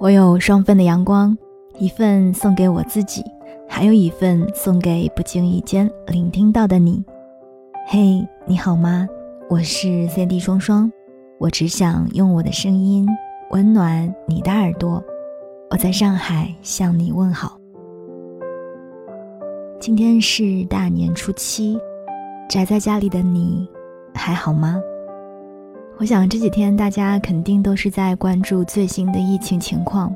我有双份的阳光，一份送给我自己，还有一份送给不经意间聆听到的你。嘿，你好吗？我是 Cindy 双双，我只想用我的声音温暖你的耳朵。我在上海向你问好。今天是大年初七，宅在家里的你还好吗？我想这几天大家肯定都是在关注最新的疫情情况，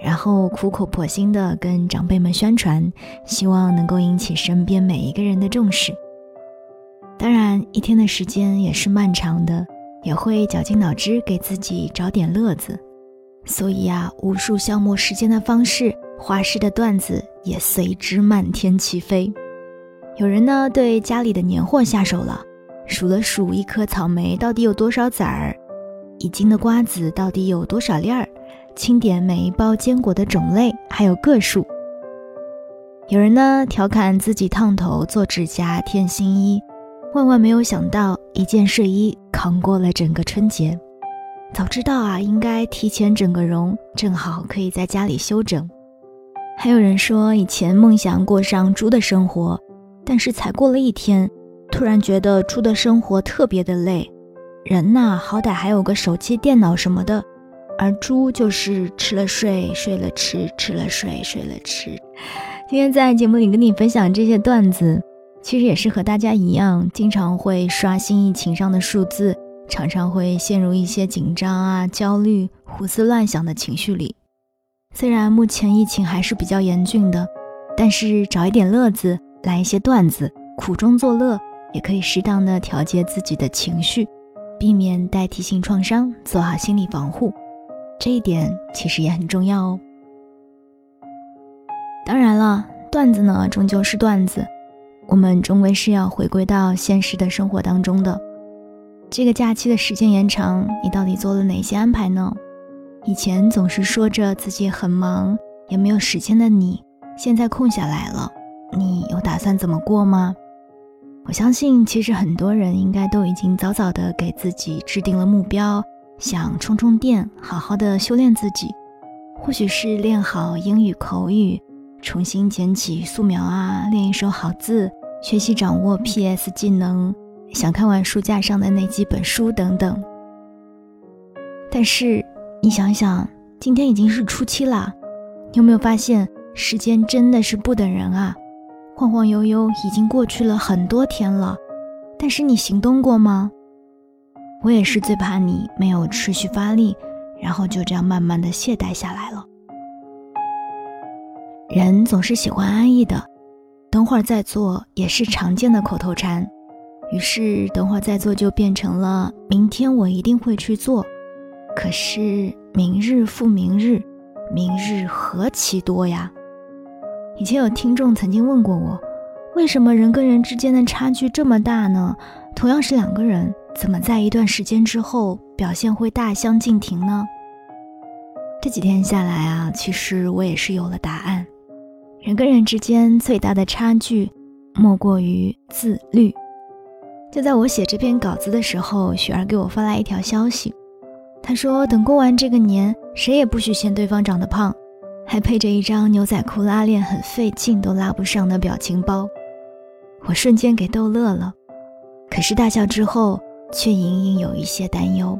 然后苦口婆心的跟长辈们宣传，希望能够引起身边每一个人的重视。当然，一天的时间也是漫长的，也会绞尽脑汁给自己找点乐子，所以啊，无数消磨时间的方式、花式的段子也随之漫天起飞。有人呢对家里的年货下手了。数了数一颗草莓到底有多少籽儿，一斤的瓜子到底有多少粒儿，清点每一包坚果的种类还有个数。有人呢调侃自己烫头、做指甲、添新衣，万万没有想到一件睡衣扛过了整个春节。早知道啊，应该提前整个容，正好可以在家里休整。还有人说以前梦想过上猪的生活，但是才过了一天。突然觉得猪的生活特别的累，人呐好歹还有个手机、电脑什么的，而猪就是吃了睡，睡了吃，吃了睡，睡了吃。今天在节目里跟你分享这些段子，其实也是和大家一样，经常会刷新疫情上的数字，常常会陷入一些紧张啊、焦虑、胡思乱想的情绪里。虽然目前疫情还是比较严峻的，但是找一点乐子，来一些段子，苦中作乐。也可以适当的调节自己的情绪，避免代替性创伤，做好心理防护，这一点其实也很重要哦。当然了，段子呢终究是段子，我们终归是要回归到现实的生活当中的。这个假期的时间延长，你到底做了哪些安排呢？以前总是说着自己很忙，也没有时间的你，现在空下来了，你有打算怎么过吗？我相信，其实很多人应该都已经早早的给自己制定了目标，想充充电，好好的修炼自己。或许是练好英语口语，重新捡起素描啊，练一手好字，学习掌握 PS 技能，想看完书架上的那几本书等等。但是你想想，今天已经是初七了，你有没有发现时间真的是不等人啊？晃晃悠悠已经过去了很多天了，但是你行动过吗？我也是最怕你没有持续发力，然后就这样慢慢的懈怠下来了。人总是喜欢安逸的，等会儿再做也是常见的口头禅，于是等会儿再做就变成了明天我一定会去做。可是明日复明日，明日何其多呀！以前有听众曾经问过我，为什么人跟人之间的差距这么大呢？同样是两个人，怎么在一段时间之后表现会大相径庭呢？这几天下来啊，其实我也是有了答案。人跟人之间最大的差距，莫过于自律。就在我写这篇稿子的时候，雪儿给我发来一条消息，她说：“等过完这个年，谁也不许嫌对方长得胖。”还配着一张牛仔裤拉链很费劲都拉不上的表情包，我瞬间给逗乐了。可是大笑之后，却隐隐有一些担忧。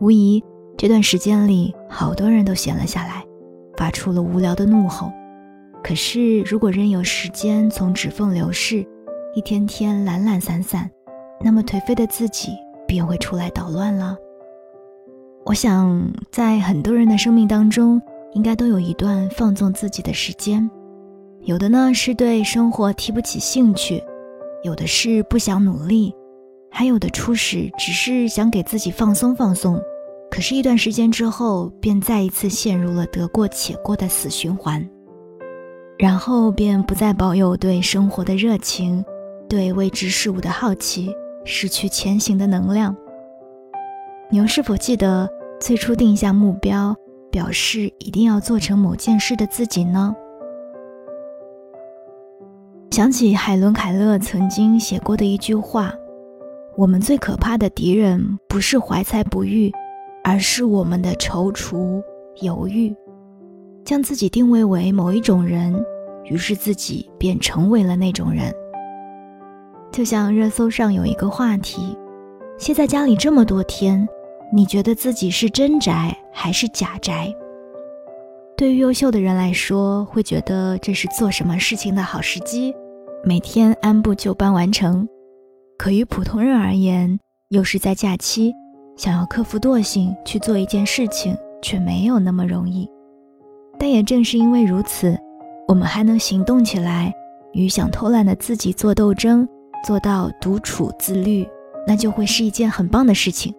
无疑，这段时间里，好多人都闲了下来，发出了无聊的怒吼。可是，如果任由时间从指缝流逝，一天天懒懒散散，那么颓废的自己便会出来捣乱了。我想，在很多人的生命当中，应该都有一段放纵自己的时间，有的呢是对生活提不起兴趣，有的是不想努力，还有的初始只是想给自己放松放松，可是，一段时间之后，便再一次陷入了得过且过的死循环，然后便不再保有对生活的热情，对未知事物的好奇，失去前行的能量。你又是否记得最初定下目标？表示一定要做成某件事的自己呢？想起海伦·凯勒曾经写过的一句话：“我们最可怕的敌人不是怀才不遇，而是我们的踌躇犹豫，将自己定位为某一种人，于是自己便成为了那种人。就像热搜上有一个话题：歇在家里这么多天，你觉得自己是真宅还是假宅？对于优秀的人来说，会觉得这是做什么事情的好时机，每天按部就班完成；可于普通人而言，又是在假期，想要克服惰性去做一件事情，却没有那么容易。但也正是因为如此，我们还能行动起来，与想偷懒的自己做斗争。做到独处自律，那就会是一件很棒的事情。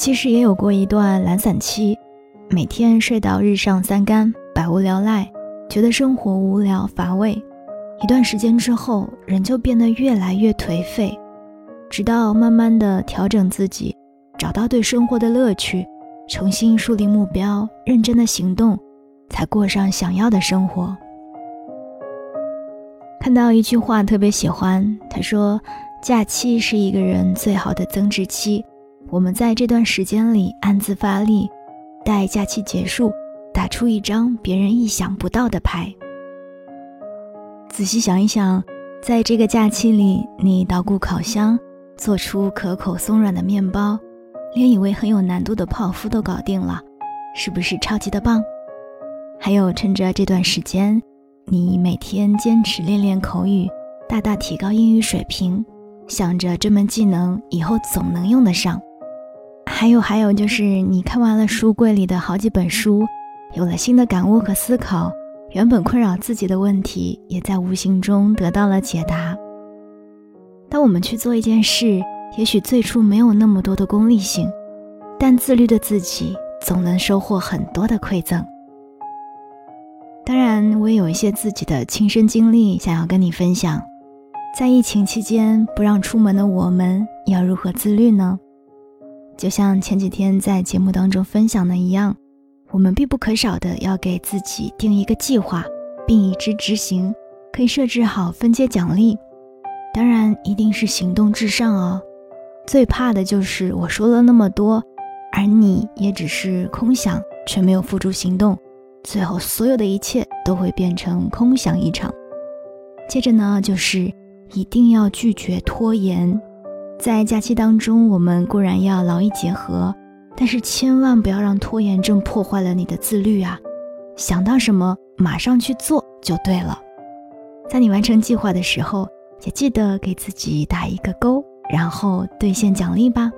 其实也有过一段懒散期，每天睡到日上三竿，百无聊赖，觉得生活无聊乏味。一段时间之后，人就变得越来越颓废，直到慢慢的调整自己，找到对生活的乐趣，重新树立目标，认真的行动，才过上想要的生活。看到一句话特别喜欢，他说：“假期是一个人最好的增值期，我们在这段时间里暗自发力，待假期结束，打出一张别人意想不到的牌。”仔细想一想，在这个假期里，你捣鼓烤箱，做出可口松软的面包，连以为很有难度的泡芙都搞定了，是不是超级的棒？还有，趁着这段时间。你每天坚持练练口语，大大提高英语水平，想着这门技能以后总能用得上。还有还有，就是你看完了书柜里的好几本书，有了新的感悟和思考，原本困扰自己的问题也在无形中得到了解答。当我们去做一件事，也许最初没有那么多的功利性，但自律的自己总能收获很多的馈赠。当然，我也有一些自己的亲身经历想要跟你分享。在疫情期间不让出门的我们，要如何自律呢？就像前几天在节目当中分享的一样，我们必不可少的要给自己定一个计划，并以之执行。可以设置好分阶奖励，当然一定是行动至上哦。最怕的就是我说了那么多，而你也只是空想，却没有付诸行动。最后，所有的一切都会变成空想一场。接着呢，就是一定要拒绝拖延。在假期当中，我们固然要劳逸结合，但是千万不要让拖延症破坏了你的自律啊！想到什么，马上去做就对了。在你完成计划的时候，也记得给自己打一个勾，然后兑现奖励吧。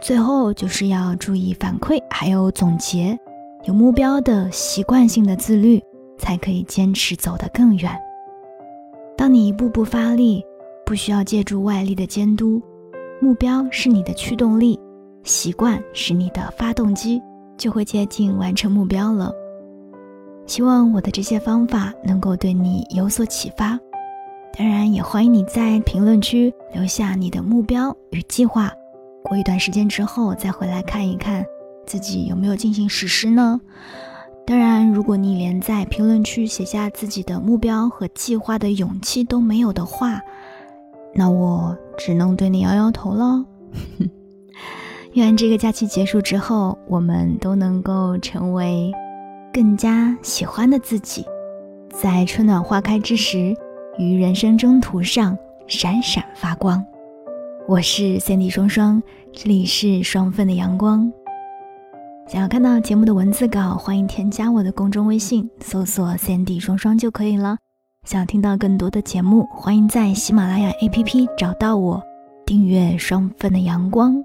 最后就是要注意反馈，还有总结。有目标的习惯性的自律，才可以坚持走得更远。当你一步步发力，不需要借助外力的监督，目标是你的驱动力，习惯是你的发动机，就会接近完成目标了。希望我的这些方法能够对你有所启发。当然，也欢迎你在评论区留下你的目标与计划，过一段时间之后再回来看一看。自己有没有进行实施呢？当然，如果你连在评论区写下自己的目标和计划的勇气都没有的话，那我只能对你摇摇头了。愿这个假期结束之后，我们都能够成为更加喜欢的自己，在春暖花开之时，于人生征途上闪闪发光。我是 Cindy 双双，这里是双份的阳光。想要看到节目的文字稿，欢迎添加我的公众微信，搜索 “Sandy 双双”就可以了。想听到更多的节目，欢迎在喜马拉雅 APP 找到我，订阅“双份的阳光”。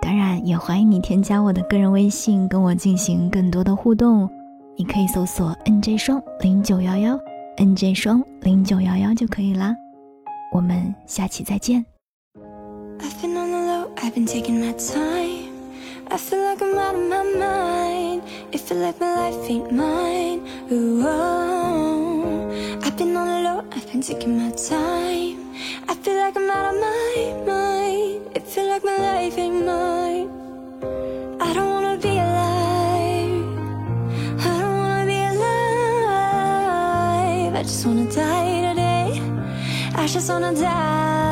当然，也欢迎你添加我的个人微信，跟我进行更多的互动。你可以搜索 “nj 双零九幺幺 ”，“nj 双零九幺幺”就可以啦。我们下期再见。I feel like I'm out of my mind. It feel like my life ain't mine. Ooh, oh. I've been on the low, I've been taking my time. I feel like I'm out of my mind. It feel like my life ain't mine. I don't wanna be alive. I don't wanna be alive. I just wanna die today. I just wanna die.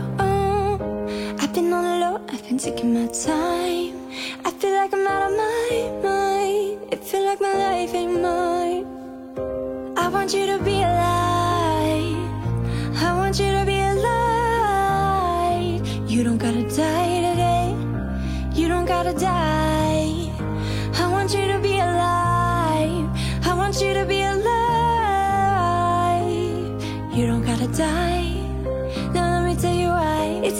I've been taking my time. I feel like I'm out of my mind. It feel like my life ain't mine. I want you to be alive. I want you to be alive. You don't gotta die today. You don't gotta die. I want you to be alive. I want you to be alive. You don't gotta die.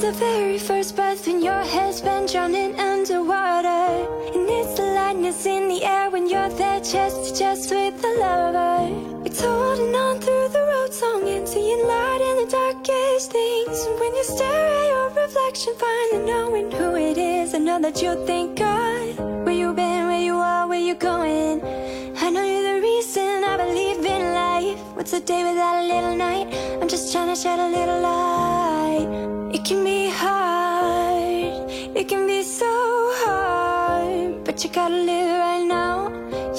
It's the very first breath when your head's been drowning underwater. And it's the lightness in the air when you're there chest to chest with the lover. It's holding on through the road song and seeing light in the darkest things. And when you stare at your reflection, finally knowing who it is, I know that you'll thank God. Where you've been, where you are, where you're going. I know you're the reason I believe in life. What's a day without a little night? I'm just trying to shed a little light. It can be hard, it can be so hard. But you gotta live right now.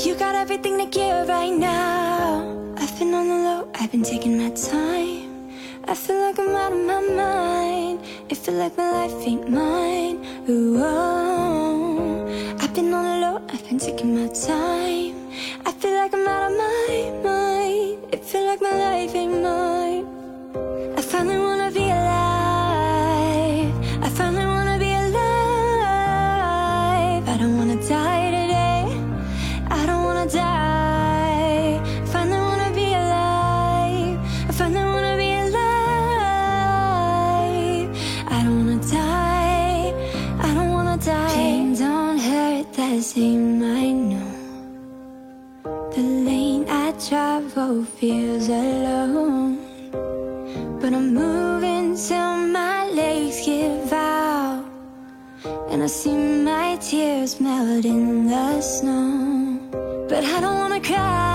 You got everything to give right now. I've been on the low, I've been taking my time. I feel like I'm out of my mind. It feel like my life ain't mine. Ooh, oh. I've been on the low, I've been taking my time. Feels alone. But I'm moving till my legs give out. And I see my tears melt in the snow. But. I don't wanna cry